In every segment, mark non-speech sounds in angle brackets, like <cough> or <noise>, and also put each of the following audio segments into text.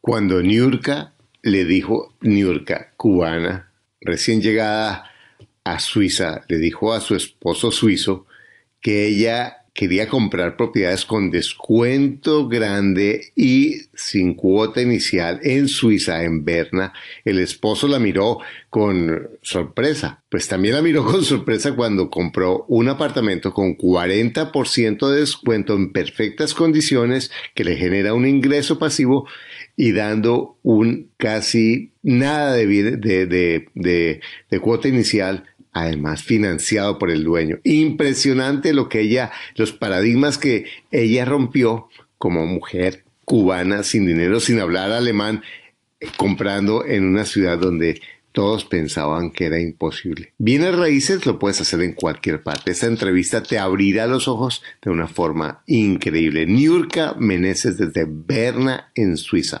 Cuando Niurka le dijo, Niurka, cubana, recién llegada a Suiza, le dijo a su esposo suizo que ella quería comprar propiedades con descuento grande y sin cuota inicial en Suiza, en Berna. El esposo la miró con sorpresa. Pues también la miró <laughs> con sorpresa cuando compró un apartamento con 40% de descuento en perfectas condiciones que le genera un ingreso pasivo y dando un casi nada de, cuota inicial además financiado por el dueño. Impresionante lo que ella, los paradigmas que ella rompió como mujer cubana sin dinero, sin hablar alemán, comprando en una ciudad donde todos pensaban que era imposible. Bienes raíces lo puedes hacer en cualquier parte. Esta entrevista te abrirá los ojos de una forma increíble. Niurka Meneses desde Berna, en Suiza.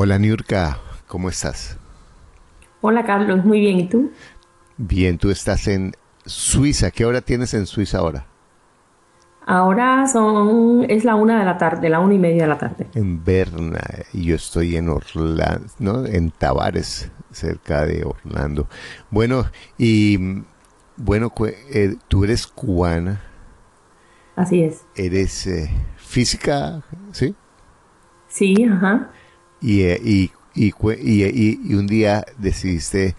Hola Niurka, ¿cómo estás? Hola Carlos, muy bien, ¿y tú? Bien, tú estás en Suiza. ¿Qué hora tienes en Suiza ahora? Ahora son, es la una de la tarde, la una y media de la tarde. En Berna, y yo estoy en Orlando, ¿no? En Tavares, cerca de Orlando. Bueno, y bueno, eh, tú eres cubana. Así es. Eres eh, física, ¿sí? Sí, ajá. Y, eh, y, y, un día decidiste,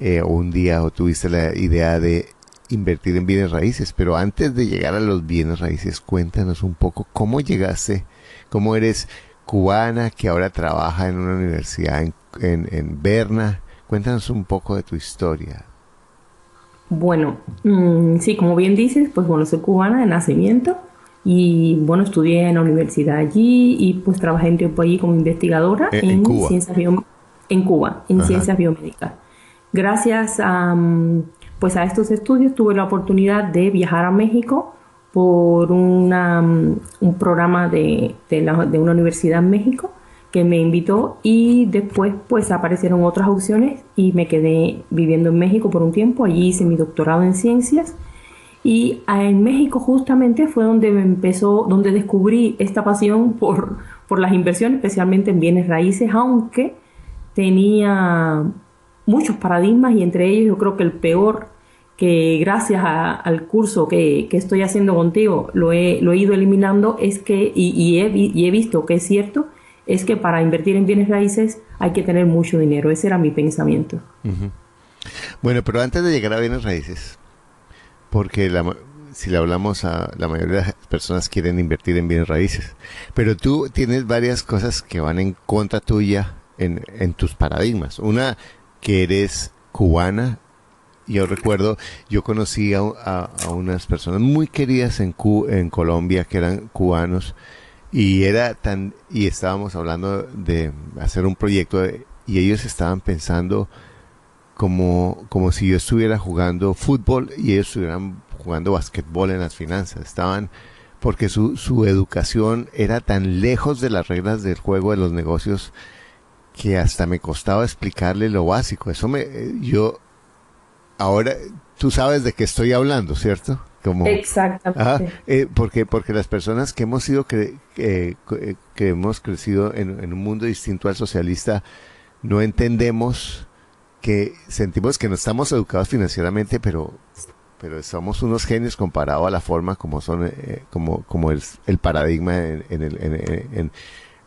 eh, o un día o tuviste la idea de invertir en bienes raíces, pero antes de llegar a los bienes raíces, cuéntanos un poco cómo llegaste, cómo eres cubana que ahora trabaja en una universidad en, en, Berna. Cuéntanos un poco de tu historia. Bueno, mm, sí, como bien dices, pues bueno, soy cubana de nacimiento y bueno, estudié en la universidad allí y pues trabajé un tiempo allí como investigadora eh, en, ciencias en Cuba, en ciencias biomédicas. Gracias a, pues a estos estudios tuve la oportunidad de viajar a México por una, un programa de, de, de una universidad en México que me invitó y después pues aparecieron otras opciones y me quedé viviendo en México por un tiempo. Allí hice mi doctorado en ciencias y en México justamente fue donde me empezó, donde descubrí esta pasión por, por las inversiones, especialmente en bienes raíces, aunque tenía muchos paradigmas y entre ellos yo creo que el peor que gracias al curso que, que, estoy haciendo contigo lo he, lo he ido eliminando es que, y, y, he, y, he, visto que es cierto, es que para invertir en bienes raíces hay que tener mucho dinero. Ese era mi pensamiento. Bueno, pero antes de llegar a bienes raíces, porque si le hablamos a la mayoría de las personas quieren invertir en bienes raíces, pero tú tienes varias cosas que van en contra tuya en, tus paradigmas. Una, que eres cubana. Yo recuerdo, yo conocí a, unas personas muy queridas en, en Colombia que eran cubanos y era tan y estábamos hablando de hacer un proyecto y ellos estaban pensando como, como si yo estuviera jugando fútbol y ellos estuvieran jugando basquetbol en las finanzas. Estaban porque su, su educación era tan lejos de las reglas del juego de los negocios que hasta me costaba explicarle lo básico. Eso me, yo, ahora, tú sabes de qué estoy hablando, ¿cierto? Como, Exactamente. Eh, porque, porque las personas que hemos sido, que, que hemos crecido en, en un mundo distinto al socialista, no entendemos que sentimos que no estamos educados financieramente, pero, pero somos unos genios comparado a la forma como son, eh, como, como el, el paradigma en, en, en,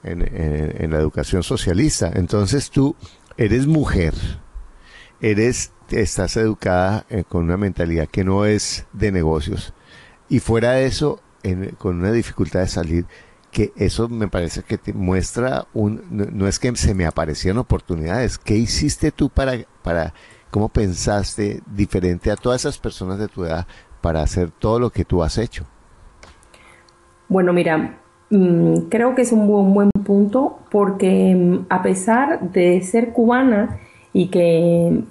en, la educación socialista. Entonces tú eres mujer, eres, estás educada eh, con una mentalidad que no es de negocios y fuera de eso, con una dificultad de salir, que eso me parece que te muestra un, no, es que se me aparecieron oportunidades, ¿qué hiciste tú para, para, cómo pensaste diferente a todas esas personas de tu edad para hacer todo lo que tú has hecho? Bueno, mira, mm, creo que es un buen, punto porque mm, a pesar de ser cubana y que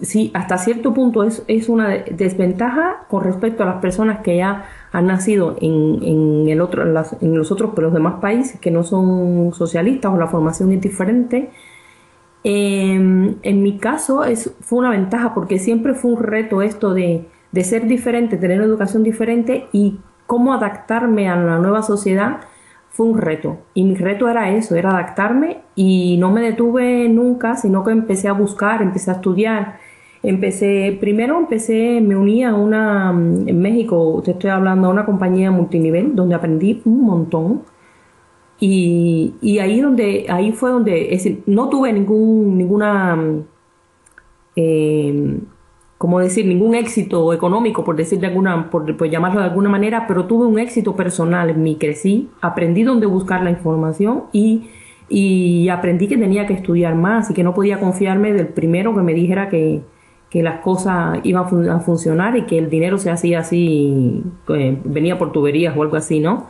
sí, hasta cierto punto es, es una desventaja con respecto a las personas que ya han nacido en, en el otro, en, los otros, pero los demás países que no son socialistas o la formación es diferente. Em, en mi caso es, fue una ventaja porque siempre fue un reto esto de, de ser diferente, tener una educación diferente y cómo adaptarme a la nueva sociedad fue un reto. Y mi reto era eso, era adaptarme y no me detuve nunca, sino que empecé a buscar, empecé a estudiar Empecé, primero empecé, me uní a una, mm, en México, te estoy hablando, a una compañía multinivel donde aprendí un montón. Y, y ahí, donde, ahí fue donde, es decir, no tuve ningún, ninguna, mm, eh, como decir, ningún éxito económico, por decir de alguna, por, llamarlo de alguna manera, pero tuve un éxito personal en mí, crecí, aprendí dónde buscar la información y, y aprendí que tenía que estudiar más y que no podía confiarme del primero que me dijera que, que las cosas iban a funcionar y que el dinero se hacía así, venía por tuberías o algo así, ¿no?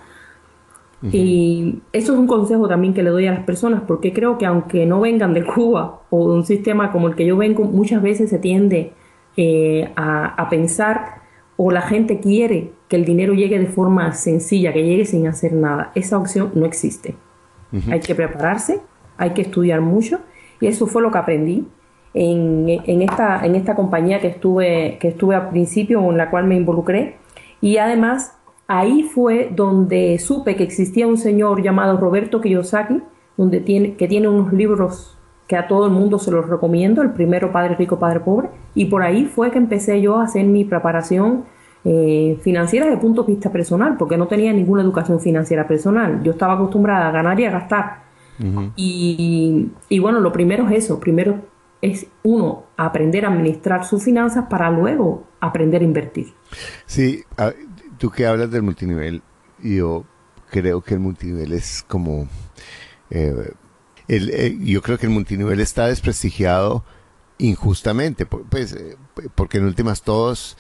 Y eso es un consejo también que le doy a las personas, porque creo que aunque no vengan de Cuba o de un sistema como el que yo vengo, muchas veces se tiende eh, a, pensar o la gente quiere que el dinero llegue de forma sencilla, que llegue sin hacer nada. Esa opción no existe. Hay que prepararse, hay que estudiar mucho y eso fue lo que aprendí en, esta, en esta compañía que estuve, que estuve al principio, en la cual me involucré. Y además, ahí fue donde supe que existía un señor llamado Roberto Kiyosaki, donde tiene, que tiene unos libros que a todo el mundo se los recomiendo, el primero Padre Rico, Padre Pobre, y por ahí fue que empecé yo a hacer mi preparación eh, financiera desde el punto de vista personal, porque no tenía ninguna educación financiera personal. Yo estaba acostumbrada a ganar y a gastar. y, y, bueno, lo primero es eso, primero es uno aprender a administrar sus finanzas para luego aprender a invertir. Sí, tú que hablas del multinivel, yo creo que el multinivel es como... Eh, eh, yo creo que el multinivel está desprestigiado injustamente, pues, eh, porque en últimas todos,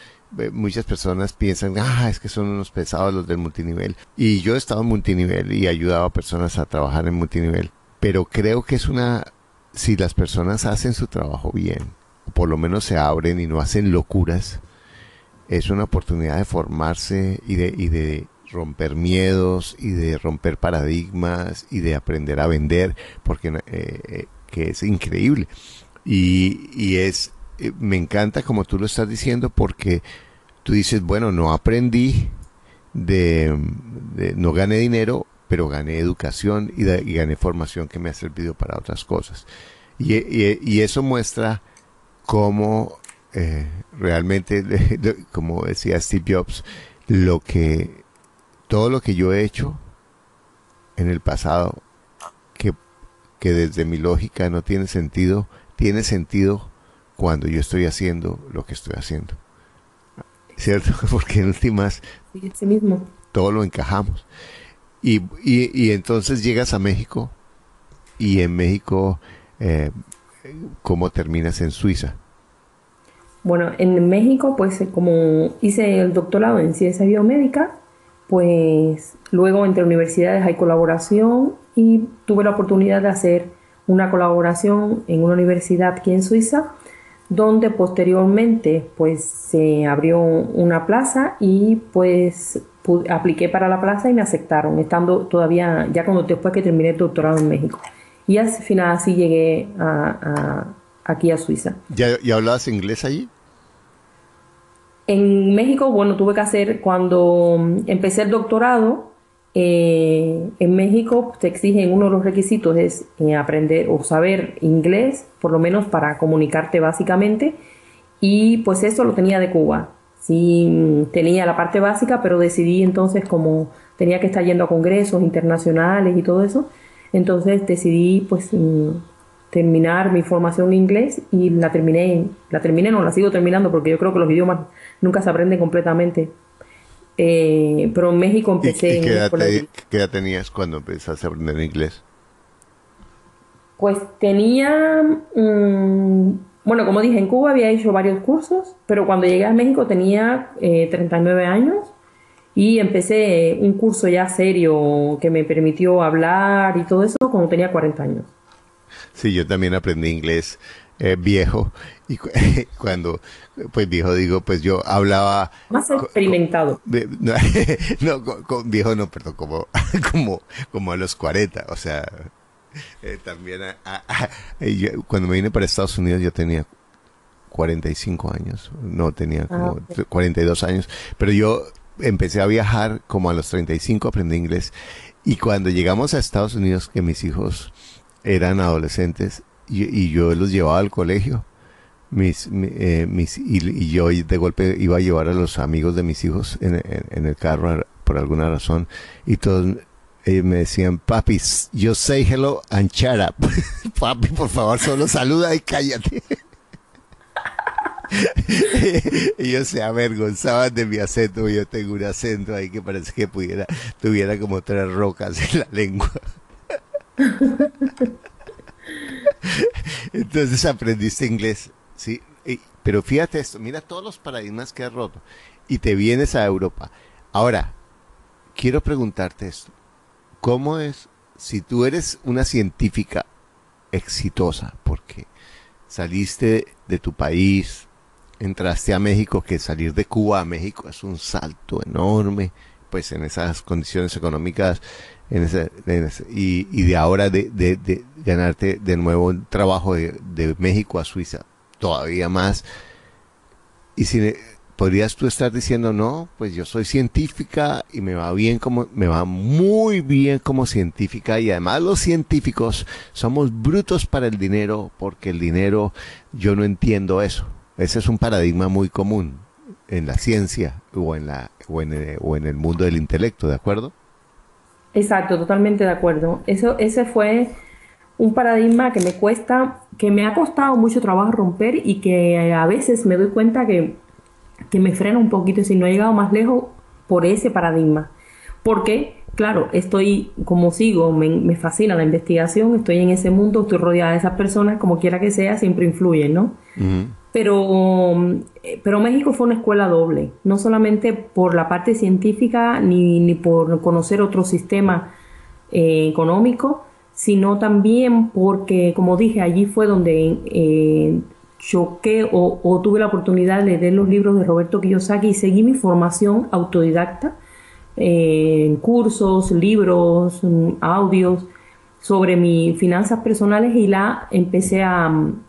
muchas personas piensan, ah, es que son unos pesados los del multinivel. Y yo he estado en multinivel y he ayudado a personas a trabajar en multinivel, pero creo que es una si las personas hacen su trabajo bien, o por lo menos se abren y no hacen locuras, es una oportunidad de formarse y de, de romper miedos y de romper paradigmas y de aprender a vender, porque eh, eh, que es increíble. Y, y es, eh, me encanta como tú lo estás diciendo, porque tú dices, bueno, no aprendí de, no gané dinero, pero gané educación y, gané formación que me ha servido para otras cosas. Y, eso muestra cómo eh, realmente, <laughs> como decía Steve Jobs, lo que todo lo que yo he hecho en el pasado, que, que desde mi lógica no tiene sentido, tiene sentido cuando yo estoy haciendo lo que estoy haciendo. ¿Cierto? <laughs> Porque en últimas, mismo. todo lo encajamos. Y, y, entonces llegas a México y en México, eh, ¿cómo terminas en Suiza? Bueno, en México, pues como hice el doctorado en ciencia biomédica, pues luego entre universidades hay colaboración y tuve la oportunidad de hacer una colaboración en una universidad aquí en Suiza, donde posteriormente pues se abrió una plaza y pues apliqué para la plaza y me aceptaron, estando todavía, ya cuando después que terminé el doctorado en México. Y al final así llegué a, aquí a Suiza. ¿Ya, ¿Ya hablabas inglés allí? En México, bueno, tuve que hacer, cuando empecé el doctorado, eh, en México te exigen, uno de los requisitos es eh, aprender o saber inglés, por lo menos para comunicarte básicamente, y pues eso lo tenía de Cuba sí tenía la parte básica, pero decidí entonces como tenía que estar yendo a congresos internacionales y todo eso, entonces decidí pues mm, terminar mi formación en inglés y la terminé, la terminé, no la sigo terminando porque yo creo que los idiomas nunca se aprenden completamente. Eh, pero en México empecé... ¿Y, qué, edad qué, edad tenías cuando empezaste a aprender inglés? Pues tenía mm, bueno, como dije, en Cuba había hecho varios cursos, pero cuando llegué a México tenía 39 eh, años y empecé un curso ya serio que me permitió hablar y todo eso cuando tenía 40 años. Sí, yo también aprendí inglés eh, viejo y <laughs> cuando pues viejo digo pues yo hablaba más experimentado <laughs> no, con, viejo no perdón como <laughs> como como a los 40 o sea eh, también cuando me vine para Estados Unidos yo tenía 45 años no tenía ah, como 42 años pero yo empecé a viajar como a los 35 aprendí inglés y cuando llegamos a Estados Unidos que mis hijos eran adolescentes y, yo los llevaba al colegio. Mis, eh, mis, y, yo de golpe iba a llevar a los amigos de mis hijos en, en, el carro por alguna razón y todos ellos me decían, papi, yo say hello and shut <laughs> papi, por favor, solo saluda y cállate. <laughs> ellos se avergonzaban de mi acento, yo tengo un acento ahí que parece que pudiera, tuviera como tres rocas en la lengua. <laughs> Entonces aprendiste inglés, ¿sí? pero fíjate esto, mira todos los paradigmas que has roto y te vienes a Europa. Ahora, quiero preguntarte esto. ¿Cómo es si tú eres una científica exitosa? Porque saliste de tu país, entraste a México, que salir de Cuba a México es un salto enorme, pues en esas condiciones económicas en ese, y, de ahora de, ganarte de nuevo un trabajo de, México a Suiza, todavía más. Y si podrías tú estar diciendo, no, pues yo soy científica y me va bien como, me va muy bien como científica y además los científicos somos brutos para el dinero porque el dinero, yo no entiendo eso. Ese es un paradigma muy común en la ciencia o en, la, o en, o en el mundo del intelecto, ¿de acuerdo? Exacto, totalmente de acuerdo. Eso, ese fue un paradigma que me cuesta, que me ha costado mucho trabajo romper y que a veces me doy cuenta que, que me frena un poquito si no he llegado más lejos por ese paradigma. Porque, claro, estoy, como sigo, me, fascina la investigación, estoy en ese mundo, estoy rodeada de esas personas, como quiera que sea, siempre influyen, ¿no? Pero, eh, pero México fue una escuela doble, no solamente por la parte científica ni, ni por conocer otro sistema eh, económico, sino también porque, como dije, allí fue donde eh, choqué o, o, tuve la oportunidad de leer los libros de Roberto Kiyosaki y seguí mi formación autodidacta en cursos, libros, audios sobre mis finanzas personales y la empecé a,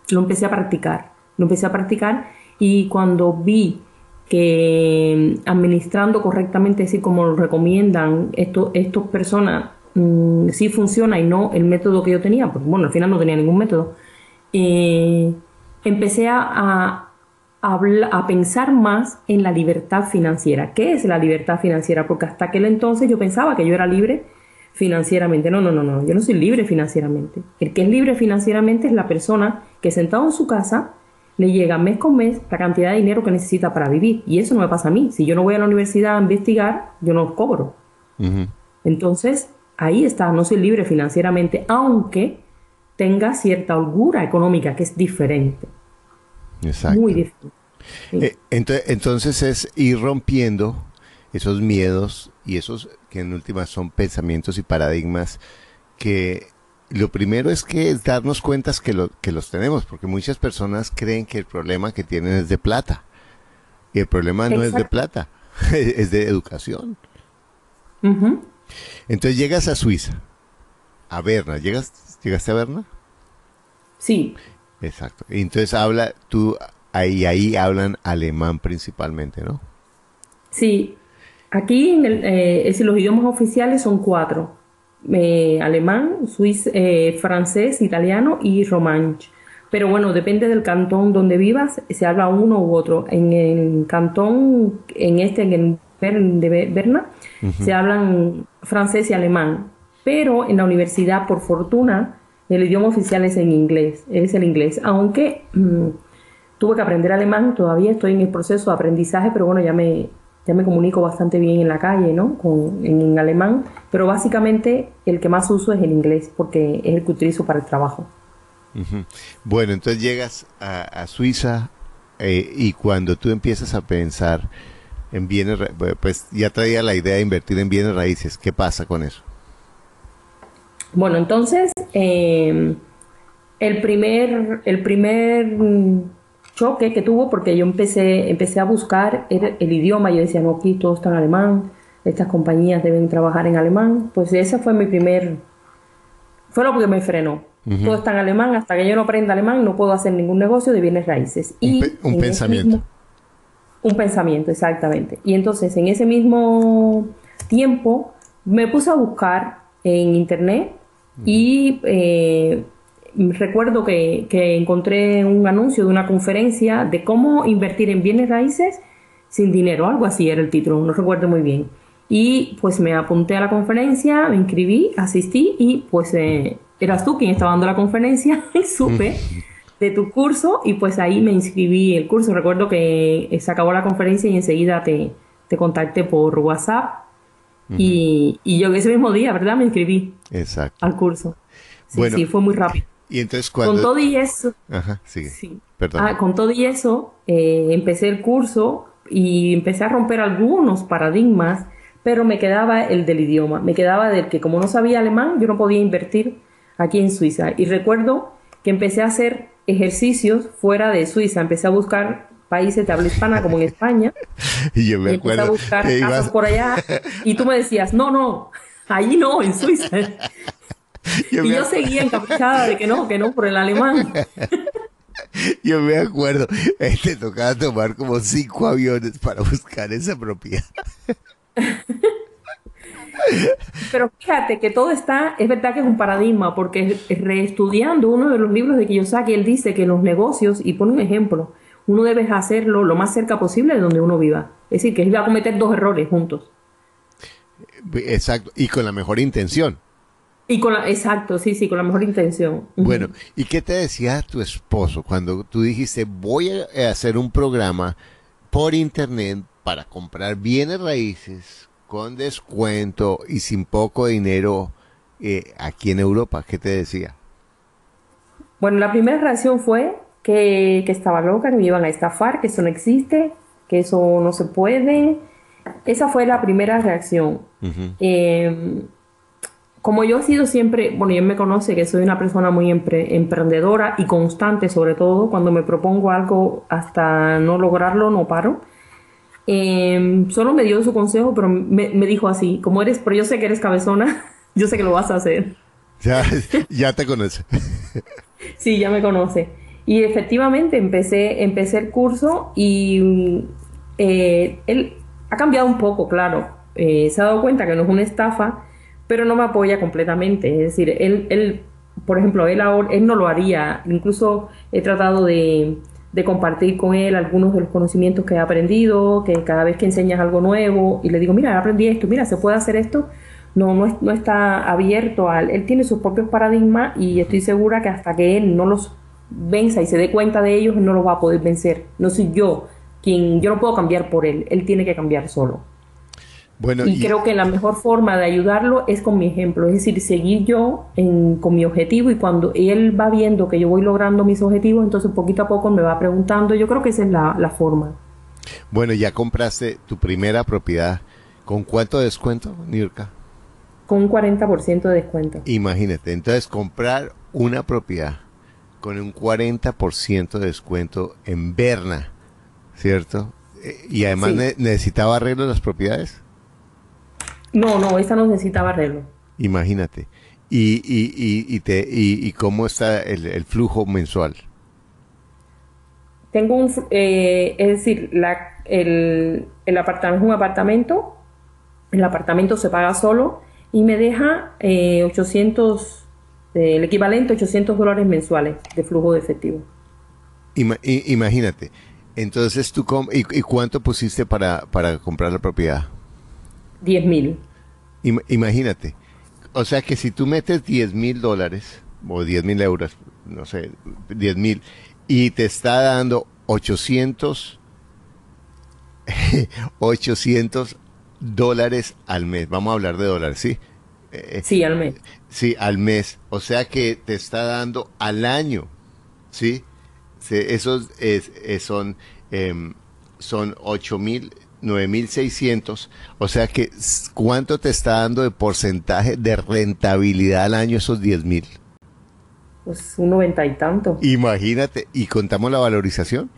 lo empecé a practicar lo empecé a practicar y cuando vi que mm, administrando correctamente, así como lo recomiendan estos, estas personas, mm, sí funciona y no el método que yo tenía, porque bueno, al final no tenía ningún método, eh, empecé a, a, pensar más en la libertad financiera. ¿Qué es la libertad financiera? Porque hasta aquel entonces yo pensaba que yo era libre financieramente. No, no, no, no, yo no soy libre financieramente. El que es libre financieramente es la persona que sentado en su casa le llega mes con mes la cantidad de dinero que necesita para vivir. Y eso no me pasa a mí. Si yo no voy a la universidad a investigar, yo no cobro. Entonces, ahí está, no soy libre financieramente, aunque tenga cierta holgura económica que es diferente. Exacto. Muy diferente. Eh, entonces, es ir rompiendo esos miedos y esos que en última son pensamientos y paradigmas que lo primero es que es darnos cuenta que, lo, que los tenemos, porque muchas personas creen que el problema que tienen es de plata. Y el problema no es de plata, <laughs> es de educación. Entonces llegas a Suiza, a Berna. ¿Llegas, ¿Llegaste a Berna? Sí. Exacto. Entonces habla, tú, ahí, ahí hablan alemán principalmente, ¿no? Sí. Aquí en el, eh, los idiomas oficiales son cuatro eh, alemán, suizo, eh, francés, italiano y romanche. Pero bueno, depende del cantón donde vivas, se habla uno u otro. En el cantón, en este, en el de Berna, se hablan francés y alemán. Pero en la universidad, por fortuna, el idioma oficial es en inglés, es el inglés. Aunque mm, tuve que aprender alemán, todavía estoy en el proceso de aprendizaje, pero bueno, ya me, ya me comunico bastante bien en la calle, ¿no? En, alemán, pero básicamente el que más uso es el inglés porque es el que utilizo para el trabajo. Bueno, entonces llegas a, Suiza eh, y cuando tú empiezas a pensar en bienes, pues ya traía la idea de invertir en bienes raíces. ¿Qué pasa con eso? Bueno, entonces, em, el primer, el primer choque que tuvo, porque yo empecé, empecé a buscar el, el idioma, yo decía, no, aquí todo está en alemán, estas compañías deben trabajar en alemán, pues ese fue mi primer, fue lo que me frenó. Todo está en alemán, hasta que yo no aprenda alemán no puedo hacer ningún negocio de bienes raíces. Y un, pensamiento. un pensamiento, exactamente. Y entonces en ese mismo tiempo me puse a buscar en internet y eh, recuerdo que, que, encontré un anuncio de una conferencia de cómo invertir en bienes raíces sin dinero, algo así era el título, no recuerdo muy bien. Y pues me apunté a la conferencia, me inscribí, asistí y pues eh, eras tú quien estaba dando la conferencia <laughs> y supe de tu curso y pues ahí me inscribí el curso. Recuerdo que se acabó la conferencia y enseguida te, te contacté por WhatsApp y, y, yo ese mismo día, ¿verdad? Me inscribí Exacto. al curso. Sí, sí, fue muy rápido. Y entonces cuando... Con todo y eso... Ajá, sigue. Sí. Perdón. Ah, con todo y eso, eh, empecé el curso y empecé a romper algunos paradigmas, pero me quedaba el del idioma. Me quedaba del que como no sabía alemán, yo no podía invertir aquí en Suiza. Y recuerdo que empecé a hacer ejercicios fuera de Suiza. Empecé a buscar países de habla hispana como en España. <laughs> y yo me acuerdo. A buscar por allá. Y tú me decías, no, no, allí no, en Suiza. <laughs> y yo seguía encaprichada de que no, que no, por el alemán. <laughs> Yo me acuerdo, te tocaba tomar como cinco aviones para buscar esa propiedad. Pero fíjate que todo está, es verdad que es un paradigma, porque reestudiando uno de los libros de Kiyosaki, él dice que los negocios, y pone un ejemplo, uno debe hacerlo lo más cerca posible de donde uno viva. Es decir, que él va a cometer dos errores juntos. Exacto, y con la mejor intención. Y con la, exacto, sí, sí, con la mejor intención. Bueno, ¿y qué te decía tu esposo cuando tú dijiste voy a hacer un programa por internet para comprar bienes raíces con descuento y sin poco dinero eh, aquí en Europa. ¿Qué te decía? Bueno, la primera reacción fue que, estaba loca, que me iban a estafar, que eso no existe, que eso no se puede. Esa fue la primera reacción. Em, como yo he sido siempre, bueno, yo me conoce que soy una persona muy emprendedora y constante, sobre todo cuando me propongo algo hasta no lograrlo, no paro. Em, solo me dio su consejo, pero me, dijo así, como eres, pero yo sé que eres cabezona, <laughs> yo sé que lo vas a hacer. Ya, ya te conoce. sí, ya me conoce. Y efectivamente empecé, empecé el curso y eh, él ha cambiado un poco, claro. Eh, se ha dado cuenta que no es una estafa, pero no me apoya completamente. Es decir, él, él por ejemplo, él, ahora, él no lo haría. Incluso he tratado de, de compartir con él algunos de los conocimientos que he aprendido, que cada vez que enseñas algo nuevo y le digo, mira, aprendí esto, mira, se puede hacer esto, no, no, no está abierto al, él tiene sus propios paradigmas y estoy segura que hasta que él no los venza y se dé cuenta de ellos, no los va a poder vencer. No soy yo quien, yo no puedo cambiar por él, él tiene que cambiar solo y, creo que la mejor forma de ayudarlo es con mi ejemplo, es decir, seguir yo con mi objetivo y cuando él va viendo que yo voy logrando mis objetivos, entonces poquito a poco me va preguntando, yo creo que esa es la, forma. Bueno, ya compraste tu primera propiedad, ¿con cuánto descuento, Nirka? Con un 40% de descuento. Imagínate, entonces comprar una propiedad con un 40% de descuento en Berna, ¿cierto? Eh, y además necesitaba arreglo las propiedades. No, no, esa no necesitaba arreglo. Imagínate. ¿Y, y, y, y te, y, cómo está el, flujo mensual? Tengo un, eh, es decir, la, el, el, apartamento es un apartamento, el apartamento se paga solo y me deja eh, 800, eh, el equivalente a 800 dólares mensuales de flujo de efectivo. imagínate, entonces tú, y, ¿y cuánto pusiste para, para comprar la propiedad? 10 mil. Imagínate. O sea que si tú metes 10 mil dólares o 10 mil euros, no sé, 10 mil, y te está dando 800, 800 <laughs> dólares al mes. Vamos a hablar de dólares, ¿sí? Eh, sí, al mes. Sí, al mes. O sea que te está dando al año, ¿sí? esos es, son, eh, son 8 mil 9.600. O sea que, ¿cuánto te está dando de porcentaje de rentabilidad al año esos 10.000? Pues un noventa y tanto. Imagínate, ¿y contamos la valorización?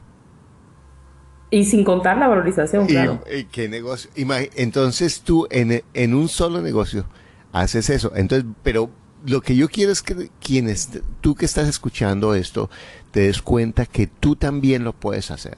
Y sin contar la valorización, claro. ¿Qué negocio? Entonces tú en, en un solo negocio haces eso. Entonces, pero lo que yo quiero es que quienes, tú que estás escuchando esto, te des cuenta que tú también lo puedes hacer.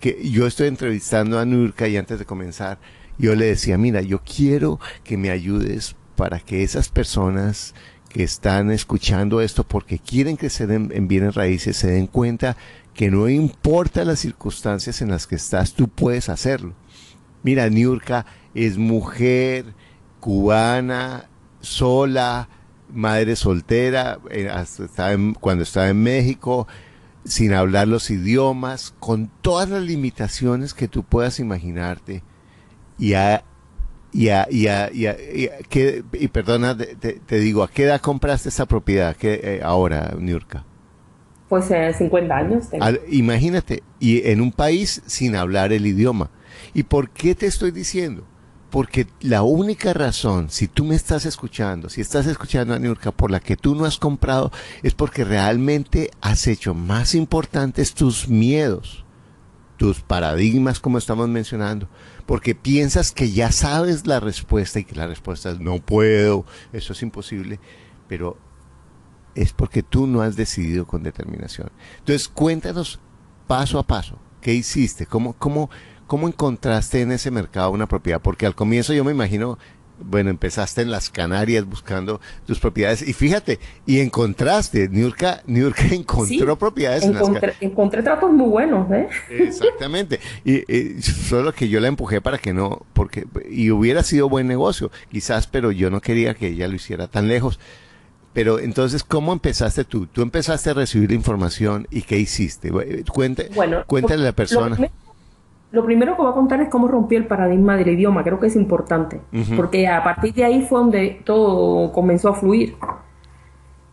Que yo estoy entrevistando a Nurka y antes de comenzar, yo le decía, mira, yo quiero que me ayudes para que esas personas que están escuchando esto porque quieren crecer en, en bienes raíces se den cuenta que no importa las circunstancias en las que estás, tú puedes hacerlo. Mira, Niurka es mujer cubana, sola, madre soltera, eh, cuando estaba en México, sin hablar los idiomas, con todas las limitaciones que tú puedas imaginarte. Y a, y a, y a, y, y, perdona, te, digo, ¿a qué edad compraste esa propiedad que, eh, ahora, Niurka? Pues eh, 50 años. imagínate, y en un país sin hablar el idioma. ¿Y por qué te estoy diciendo? Porque la única razón, si tú me estás escuchando, si estás escuchando a Niurka, por la que tú no has comprado, es porque realmente has hecho más importantes tus miedos, tus paradigmas, como estamos mencionando, porque piensas que ya sabes la respuesta y que la respuesta es no puedo, eso es imposible, pero es porque tú no has decidido con determinación. Entonces, cuéntanos paso a paso, ¿qué hiciste? ¿Cómo, cómo, ¿Cómo encontraste en ese mercado una propiedad? Porque al comienzo yo me imagino, bueno, empezaste en las Canarias buscando tus propiedades y fíjate, y encontraste, Niurka, <laughs> encontró propiedades en las Canarias. Encontré tratos muy buenos, ¿eh? <laughs> Exactamente. Y, solo que yo la empujé para que no, porque, y hubiera sido buen negocio, quizás, pero yo no quería que ella lo hiciera tan lejos. Pero entonces, ¿cómo empezaste tú? Tú empezaste a recibir la información y ¿qué hiciste? Cuente, bueno, cuéntale a la persona. Lo primero que voy a contar es cómo rompí el paradigma del idioma, creo que es importante, porque a partir de ahí fue donde todo comenzó a fluir.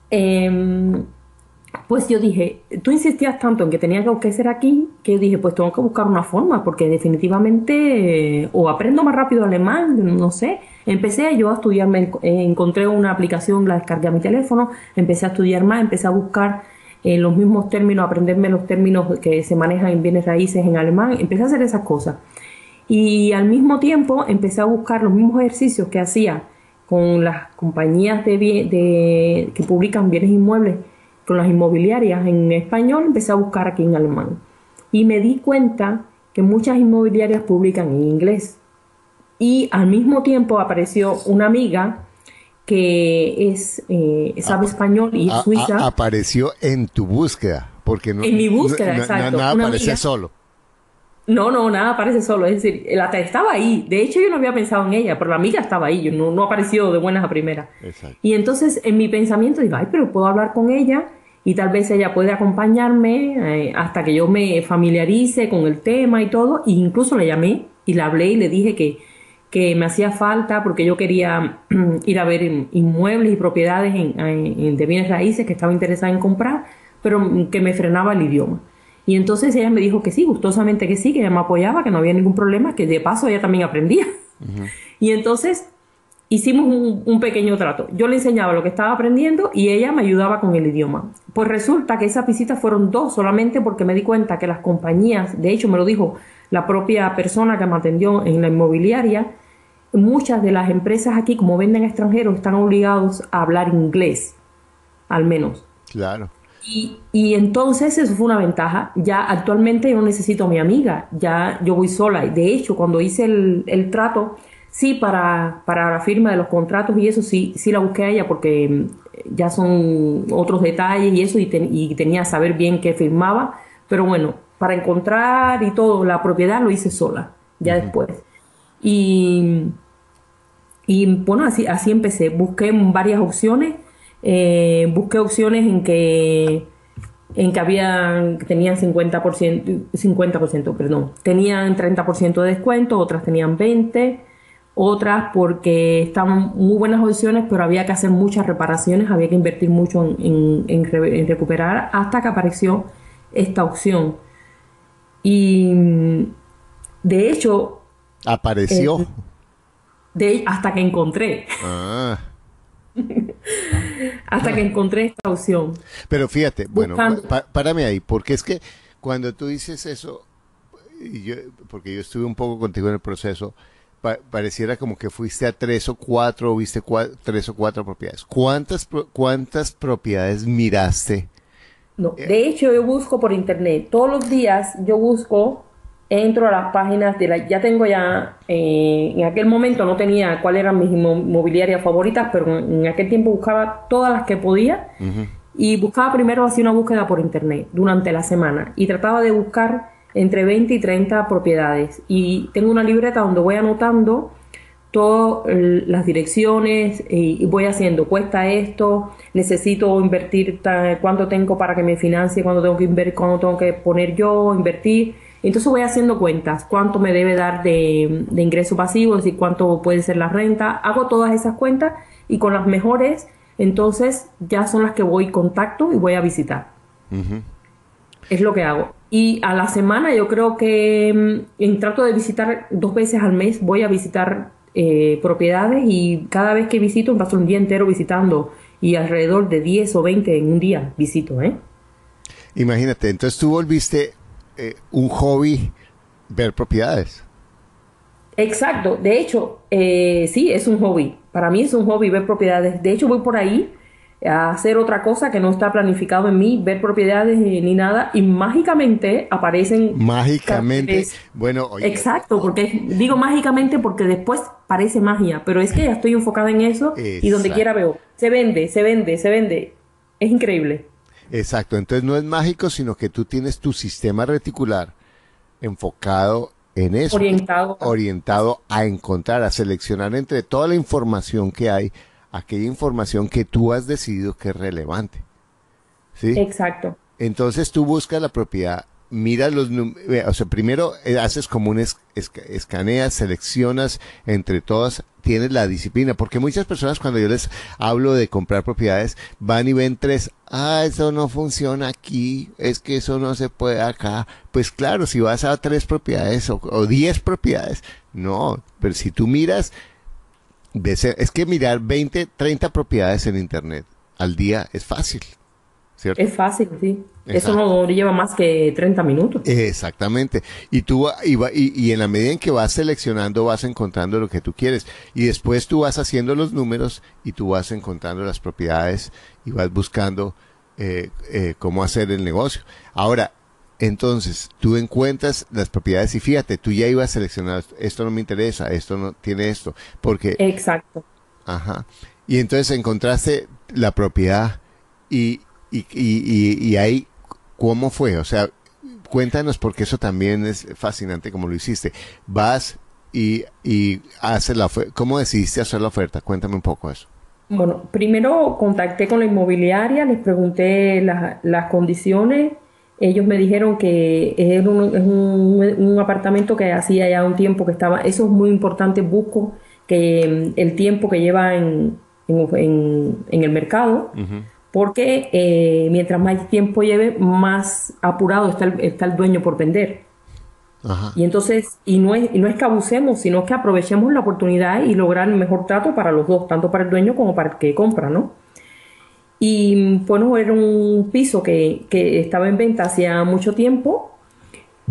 Em, pues yo dije, tú insistías tanto en que tenía que ser aquí, que dije, pues tengo que buscar una forma, porque definitivamente o aprendo más rápido alemán, no sé. Empecé yo a estudiar, encontré una aplicación, la descargué a mi teléfono, empecé a estudiar más, empecé a buscar en los mismos términos, aprenderme los términos que se manejan en bienes raíces en alemán, empecé a hacer esas cosas. Y al mismo tiempo empecé a buscar los mismos ejercicios que hacía con las compañías de, de, que publican bienes inmuebles, con las inmobiliarias en español, empecé a buscar aquí en alemán. Y me di cuenta que muchas inmobiliarias publican en inglés. Y al mismo tiempo apareció una amiga que es eh, sabe español y es suiza. apareció en tu búsqueda, porque no. En mi búsqueda, exacto. Nada aparece solo. No, no, nada aparece solo. Es decir, la estaba ahí. De hecho, yo no había pensado en ella, pero la amiga estaba ahí. Yo no, no apareció de buenas a primeras. Y entonces, en mi pensamiento, digo, ay, pero puedo hablar con ella y tal vez ella puede acompañarme eh, hasta que yo me familiarice con el tema y todo. E incluso le llamé y le hablé y le dije que que me hacía falta porque yo quería <clears throat> ir a ver inmuebles y propiedades en, de bienes raíces que estaba interesada en comprar, pero que me frenaba el idioma. Y entonces ella me dijo que sí, gustosamente que sí, que ella me apoyaba, que no había ningún problema, que de paso ella también aprendía. <laughs> Y entonces hicimos un, un, pequeño trato. Yo le enseñaba lo que estaba aprendiendo y ella me ayudaba con el idioma. Pues resulta que esas visitas fueron dos solamente porque me di cuenta que las compañías, de hecho me lo dijo la propia persona que me atendió en la inmobiliaria, muchas de las empresas aquí, como venden extranjeros, están obligados a hablar inglés, al menos. Claro. Y, y, entonces eso fue una ventaja. Ya actualmente yo no necesito a mi amiga, ya yo voy sola. De hecho, cuando hice el, el trato, sí, para, para, la firma de los contratos y eso, sí, sí la busqué a ella porque mm, ya son otros detalles y eso, y, y tenía que saber bien qué firmaba. Pero bueno, para encontrar y todo, la propiedad lo hice sola, ya después. Y, y bueno, así, así empecé. Busqué varias opciones. Eh, busqué opciones en que en que había, tenían 50%, 50%, perdón, tenían 30% de descuento, otras tenían 20%, otras porque estaban muy buenas opciones, pero había que hacer muchas reparaciones, había que invertir mucho en, en recuperar, hasta que apareció esta opción. Y de hecho, Apareció. Eh, de, hasta que encontré. Ah. <laughs> hasta que encontré esta opción. Pero fíjate, bueno, párame ahí, porque es que cuando tú dices eso, yo, porque yo estuve un poco contigo en el proceso, pareciera como que fuiste a tres o cuatro, o viste tres o cuatro propiedades. ¿Cuántas, cuántas propiedades miraste? No, eh, de hecho yo busco por internet. Todos los días yo busco, entro a las páginas de la, ya tengo ya, eh, en aquel momento no tenía cuáles eran mis inmobiliarias favoritas, pero en, aquel tiempo buscaba todas las que podía y buscaba primero hacía una búsqueda por internet durante la semana y trataba de buscar entre 20 y 30 propiedades. Y tengo una libreta donde voy anotando todas las direcciones y voy haciendo, cuesta esto, necesito invertir cuánto tengo para que me financie, cuánto tengo que invertir, cuánto tengo que poner yo, invertir. Entonces voy haciendo cuentas, cuánto me debe dar de, ingreso pasivo, es decir, cuánto puede ser la renta. Hago todas esas cuentas y con las mejores, entonces ya son las que voy contacto y voy a visitar. Es lo que hago. Y a la semana yo creo que mm, trato de visitar dos veces al mes, voy a visitar eh, propiedades y cada vez que visito paso un día entero visitando y alrededor de 10 o 20 en un día visito. ¿eh? Imagínate, entonces tú volviste eh, un hobby ver propiedades. Exacto, de hecho, eh, sí, es un hobby. Para mí es un hobby ver propiedades. De hecho, voy por ahí a hacer otra cosa que no está planificado en mí, ver propiedades ni nada, y mágicamente aparecen. Mágicamente. Bueno, Exacto, porque digo mágicamente porque después parece magia, pero es que ya estoy enfocada en eso y donde quiera veo. Se vende, se vende, se vende. Es increíble. Exacto, entonces no es mágico, sino que tú tienes tu sistema reticular enfocado en eso. Orientado. Orientado a encontrar, a seleccionar entre toda la información que hay aquella información que tú has decidido que es relevante. ¿Sí? Exacto. Entonces tú buscas la propiedad, miras los números, o sea, primero eh, haces como un escaneas, seleccionas entre todas, tienes la disciplina, porque muchas personas cuando yo les hablo de comprar propiedades, van y ven tres, ah, eso no funciona aquí, es que eso no se puede acá. Pues claro, si vas a tres propiedades o, o diez propiedades, no, pero si tú miras es que mirar 20, 30 propiedades en Internet al día es fácil. ¿cierto? Es fácil, sí. Eso no lleva más que 30 minutos. Exactamente. Y tú y, y, en la medida en que vas seleccionando, vas encontrando lo que tú quieres. Y después tú vas haciendo los números y tú vas encontrando las propiedades y vas buscando eh, eh, cómo hacer el negocio. Ahora, entonces, tú encuentras las propiedades y fíjate, tú ya ibas a seleccionar, esto no me interesa, esto no tiene esto, porque... Exacto. Ajá. Y entonces encontraste la propiedad y, y, y, y, ahí, ¿cómo fue? O sea, cuéntanos porque eso también es fascinante como lo hiciste. Vas y, y haces la oferta. ¿Cómo decidiste hacer la oferta? Cuéntame un poco eso. Bueno, primero contacté con la inmobiliaria, les pregunté las condiciones ellos me dijeron que es un, apartamento que hacía ya un tiempo que estaba, eso es muy importante, busco que mm, el tiempo que lleva en, el mercado, porque eh, mientras más tiempo lleve, más apurado está el, está el dueño por vender. Y entonces, y no, es, y no es que abusemos, sino que aprovechemos la oportunidad y lograr el mejor trato para los dos, tanto para el dueño como para el que compra, ¿no? Y bueno, era un piso que, que estaba en venta hacía mucho tiempo.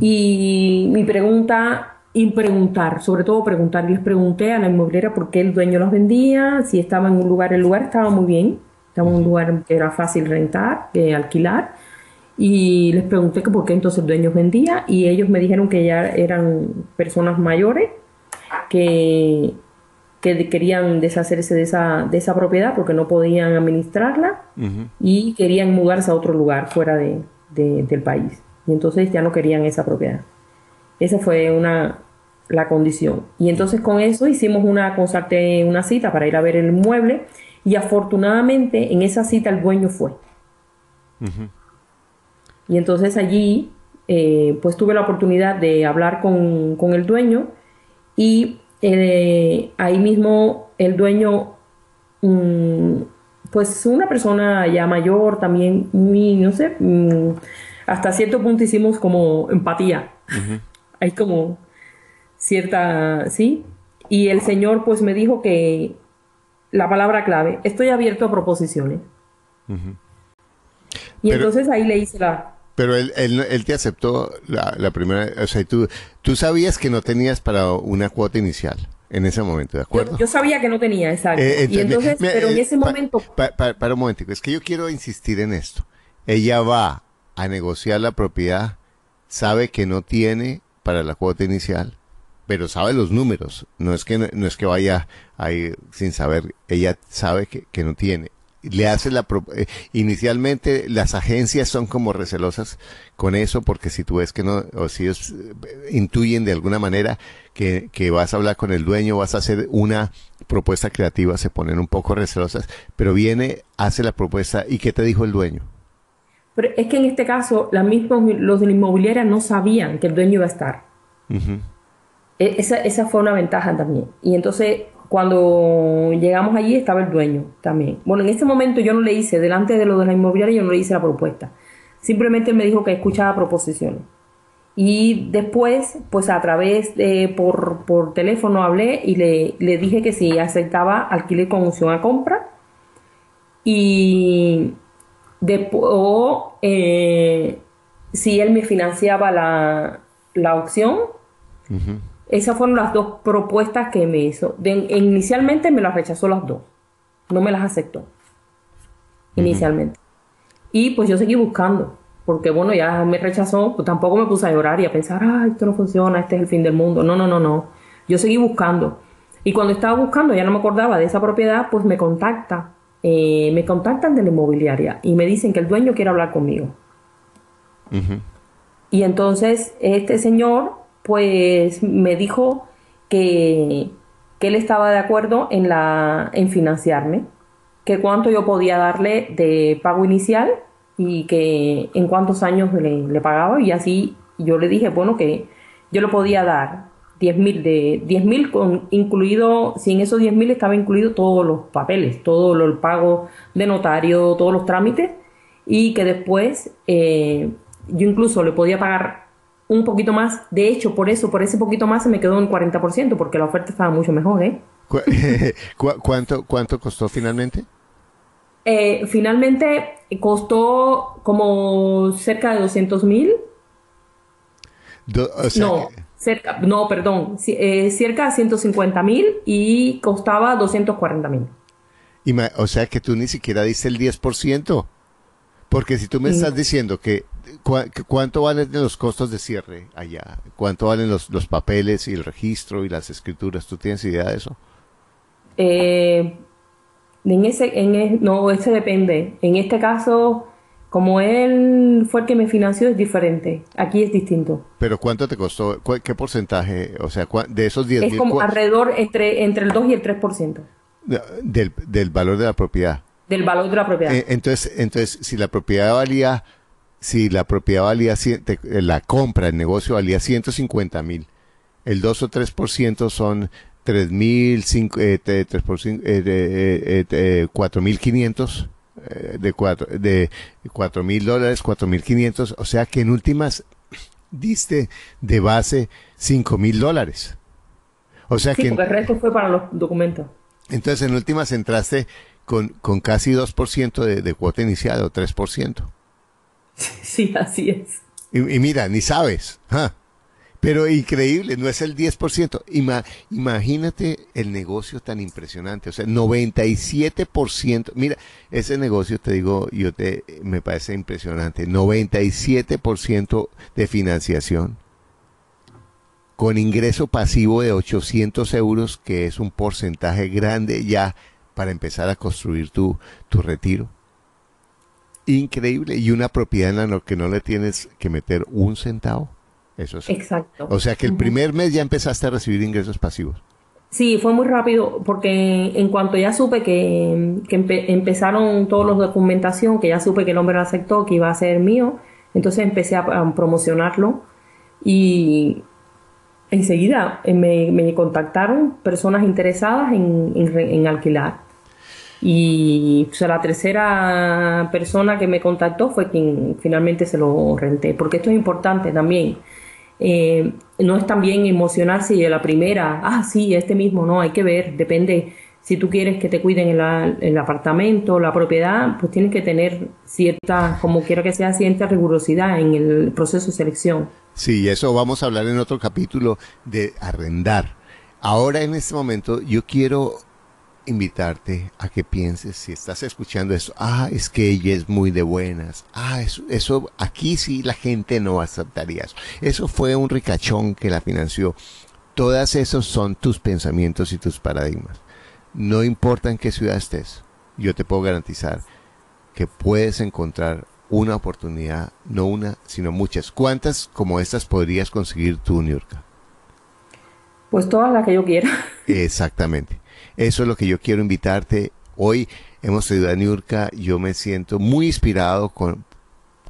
Y mi pregunta y preguntar, sobre todo preguntar. Les pregunté a la inmobiliaria por qué el dueño los vendía, si estaba en un lugar, el lugar estaba muy bien, estaba en un lugar que era fácil rentar, que alquilar. Y les pregunté que por qué entonces el dueño vendía y ellos me dijeron que ya eran personas mayores que que querían deshacerse de esa, de esa propiedad porque no podían administrarla y querían mudarse a otro lugar fuera de, del país. Y entonces ya no querían esa propiedad. Esa fue una, la condición. Y entonces con eso hicimos una, una cita para ir a ver el mueble y afortunadamente en esa cita el dueño fue. Y entonces allí eh, pues tuve la oportunidad de hablar con, con el dueño y eh, ahí mismo el dueño, mm, pues una persona ya mayor, también no sé, mm, hasta cierto punto hicimos como empatía. Hay como, cierta, sí. Y el señor pues me dijo que la palabra clave, estoy abierto a proposiciones. Y entonces ahí le hice la... Pero él, él, te aceptó la, primera, o sea, tú, tú sabías que no tenías para una cuota inicial en ese momento, ¿de acuerdo? Yo, sabía que no tenía, exacto. Eh, y entonces, pero en ese momento... para un momento, es que yo quiero insistir en esto. Ella va a negociar la propiedad, sabe que no tiene para la cuota inicial, pero sabe los números. No es que no, es que vaya ahí sin saber. Ella sabe que, que no tiene. Le hace la eh, inicialmente las agencias son como recelosas con eso porque si tú ves que no o si ellos eh, intuyen de alguna manera que, que vas a hablar con el dueño, vas a hacer una propuesta creativa, se ponen un poco recelosas, pero viene, hace la propuesta y ¿qué te dijo el dueño? Pero es que en este caso, la misma, los de la inmobiliaria no sabían que el dueño iba a estar. E, esa, esa, fue una ventaja también. Y entonces, cuando llegamos allí, estaba el dueño también. Bueno, en ese momento yo no le hice, delante de lo de la inmobiliaria, yo no le hice la propuesta. Simplemente me dijo que escuchaba proposiciones. Y después, pues a través de, por, por teléfono hablé y le, le dije que si aceptaba alquiler con opción a compra. Y o eh, si él me financiaba la, la opción. Esas fueron las dos propuestas que me hizo. inicialmente me las rechazó las dos. No me las aceptó. Inicialmente. Y pues yo seguí buscando. Porque bueno, ya me rechazó. Pues tampoco me puse a llorar y a pensar, ay, esto no funciona, este es el fin del mundo. No, no, no, no. Yo seguí buscando. Y cuando estaba buscando, ya no me acordaba de esa propiedad, pues me contacta eh, me contactan de la inmobiliaria y me dicen que el dueño quiere hablar conmigo. Y entonces este señor pues me dijo que, que, él estaba de acuerdo en, la, en financiarme, que cuánto yo podía darle de pago inicial y que en cuántos años le, le pagaba. Y así yo le dije, bueno, que yo lo podía dar 10 mil, de 10 mil incluido, si en esos 10 mil estaba incluido todos los papeles, todo el pago de notario, todos los trámites, y que después eh, yo incluso le podía pagar un poquito más. De hecho, por eso, por ese poquito más se me quedó en 40%, porque la oferta estaba mucho mejor, ¿eh? <laughs> cuánto, ¿Cuánto costó finalmente? Eh, finalmente costó como cerca de 200 mil. no, cerca, no, perdón, eh, cerca de 150 mil y costaba 240 mil. O sea que tú ni siquiera diste el 10%. Porque si tú me estás diciendo que, cuánto valen los costos de cierre allá, cuánto valen los, los, papeles y el registro y las escrituras, ¿tú tienes idea de eso? Eh, en ese, en no, ese depende. En este caso, como él fue el que me financió, es diferente. Aquí es distinto. ¿Pero cuánto te costó? ¿Qué porcentaje? O sea, de esos 10 Es como alrededor entre, entre el 2 y el 3%. Del, del valor de la propiedad. Del valor de la propiedad. Eh, entonces, entonces, si la propiedad valía, si la propiedad valía, la compra, el negocio valía 150 mil, el 2 o 3% son 3 mil, eh, 3 por 5, eh, eh, 4 mil 500 eh, de cuatro, de cuatro mil dólares, cuatro mil quinientos, o sea que en últimas diste de base cinco mil dólares. O sea que... el resto fue para los documentos. Entonces en últimas entraste con, con casi 2% de, de cuota inicial o 3%. <laughs> Sí, así es. Y, mira, ni sabes. ¿ah? Pero increíble, no es el 10%. imagínate el negocio tan impresionante. O sea, 97%. Mira, ese negocio, te digo, yo te, me parece impresionante. 97% de financiación. Con ingreso pasivo de 800 euros, que es un porcentaje grande ya para empezar a construir tu, tu retiro. Increíble. Y una propiedad en la que no le tienes que meter un centavo. Eso es. Exacto. O sea que el primer mes ya empezaste a recibir ingresos pasivos. Sí, fue muy rápido porque en cuanto ya supe que, empezaron todos los documentación, que ya supe que el hombre lo aceptó, que iba a ser mío, entonces empecé a, promocionarlo y enseguida me, contactaron personas interesadas en, alquilar. Y la tercera persona que me contactó fue quien finalmente se lo renté, porque esto es importante también. Eh, no es también emocionarse de la primera, ah, sí, este mismo, no, hay que ver, depende. Si tú quieres que te cuiden el, el apartamento, la propiedad, pues tienes que tener cierta, como quiera que sea, cierta rigurosidad en el proceso de selección. Sí, eso vamos a hablar en otro capítulo de arrendar. Ahora en este momento yo quiero invitarte a que pienses, si estás escuchando eso, ah, es que ella es muy de buenas, ah, eso, eso aquí sí la gente no aceptaría eso. Eso fue un ricachón que la financió. Todas esos son tus pensamientos y tus paradigmas. No importa en qué ciudad estés, yo te puedo garantizar que puedes encontrar una oportunidad, no una, sino muchas. ¿Cuántas como estas podrías conseguir tú, Niurka? Pues todas las que yo quiera. Exactamente. Eso es lo que yo quiero invitarte. Hoy hemos ido a Niurka, yo me siento muy inspirado con,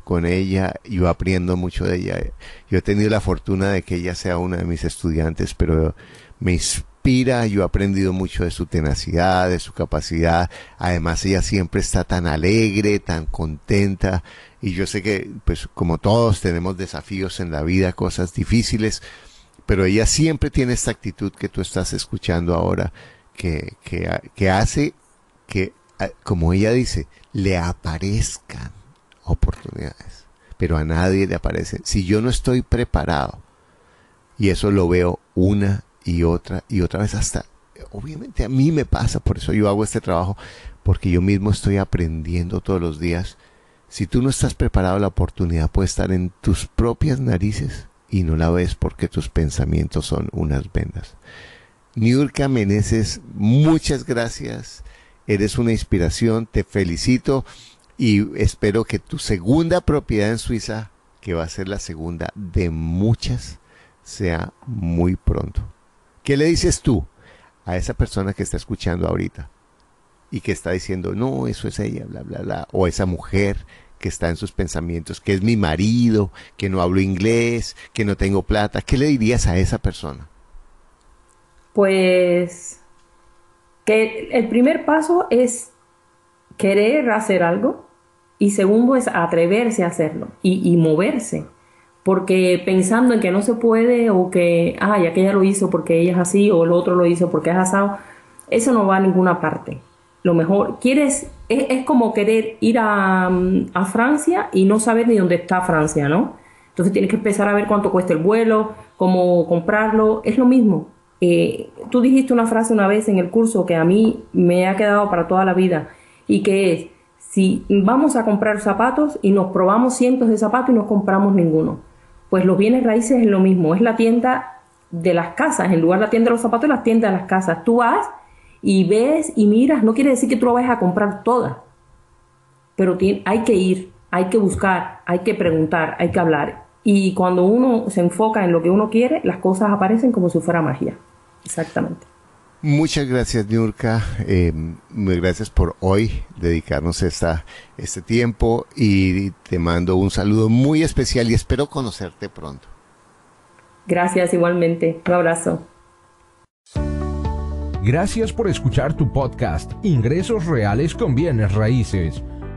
con ella, yo aprendo mucho de ella. Yo he tenido la fortuna de que ella sea una de mis estudiantes, pero me inspira, yo he aprendido mucho de su tenacidad, de su capacidad. Además, ella siempre está tan alegre, tan contenta. Y yo sé que, pues, como todos tenemos desafíos en la vida, cosas difíciles, pero ella siempre tiene esta actitud que tú estás escuchando ahora que, que, hace que, como ella dice, le aparezcan oportunidades, pero a nadie le aparecen. Si yo no estoy preparado, y eso lo veo una y otra y otra vez hasta, obviamente a mí me pasa, por eso yo hago este trabajo, porque yo mismo estoy aprendiendo todos los días. Si tú no estás preparado, la oportunidad puede estar en tus propias narices y no la ves porque tus pensamientos son unas vendas. Niurka Meneses, muchas gracias. Eres una inspiración, te felicito y espero que tu segunda propiedad en Suiza, que va a ser la segunda de muchas, sea muy pronto. ¿Qué le dices tú a esa persona que está escuchando ahorita y que está diciendo, no, eso es ella, bla, bla, bla, o esa mujer que está en sus pensamientos, que es mi marido, que no hablo inglés, que no tengo plata? ¿Qué le dirías a esa persona? Pues que el primer paso es querer hacer algo y segundo es atreverse a hacerlo y, moverse. Porque pensando en que no se puede o que, ay, aquella lo hizo porque ella es así o el otro lo hizo porque es asado, eso no va a ninguna parte. Lo mejor, quieres, es, como querer ir a, a, Francia y no saber ni dónde está Francia, ¿no? Entonces tienes que empezar a ver cuánto cuesta el vuelo, cómo comprarlo, es lo mismo. Eh, tú dijiste una frase una vez en el curso que a mí me ha quedado para toda la vida y que es, si vamos a comprar zapatos y nos probamos cientos de zapatos y no compramos ninguno, pues los bienes raíces es lo mismo, es la tienda de las casas, en lugar de la tienda de los zapatos, la tienda de las casas. Tú vas y ves y miras, no quiere decir que tú lo vayas a comprar todas, pero hay que ir, hay que buscar, hay que preguntar, hay que hablar. Y cuando uno se enfoca en lo que uno quiere, las cosas aparecen como si fuera magia. Exactamente. Muchas gracias, Nurka. Eh, gracias por hoy dedicarnos esta, este tiempo y te mando un saludo muy especial y espero conocerte pronto. Gracias igualmente. Un abrazo. Gracias por escuchar tu podcast Ingresos Reales con Bienes Raíces.